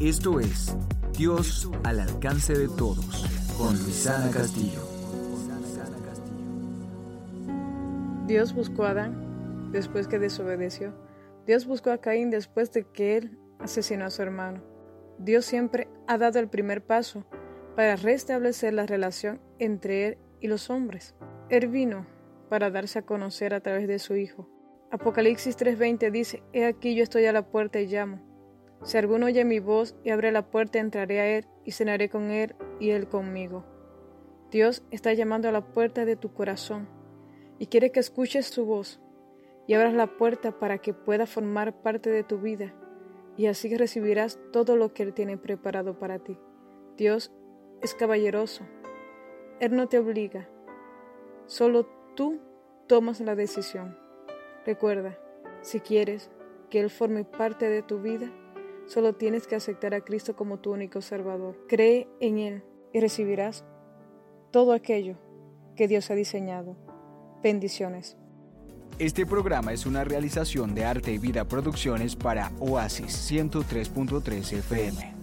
Esto es Dios al alcance de todos con Luisana Castillo. Dios buscó a Adán después que desobedeció. Dios buscó a Caín después de que él asesinó a su hermano. Dios siempre ha dado el primer paso para restablecer la relación entre él y los hombres. Él vino para darse a conocer a través de su Hijo. Apocalipsis 3:20 dice, He aquí yo estoy a la puerta y llamo. Si alguno oye mi voz y abre la puerta, entraré a él y cenaré con él y él conmigo. Dios está llamando a la puerta de tu corazón y quiere que escuches su voz y abras la puerta para que pueda formar parte de tu vida y así recibirás todo lo que Él tiene preparado para ti. Dios es caballeroso. Él no te obliga. Solo tú tomas la decisión. Recuerda, si quieres que Él forme parte de tu vida, solo tienes que aceptar a Cristo como tu único Salvador. Cree en Él y recibirás todo aquello que Dios ha diseñado. Bendiciones. Este programa es una realización de Arte y Vida Producciones para Oasis 103.3 FM.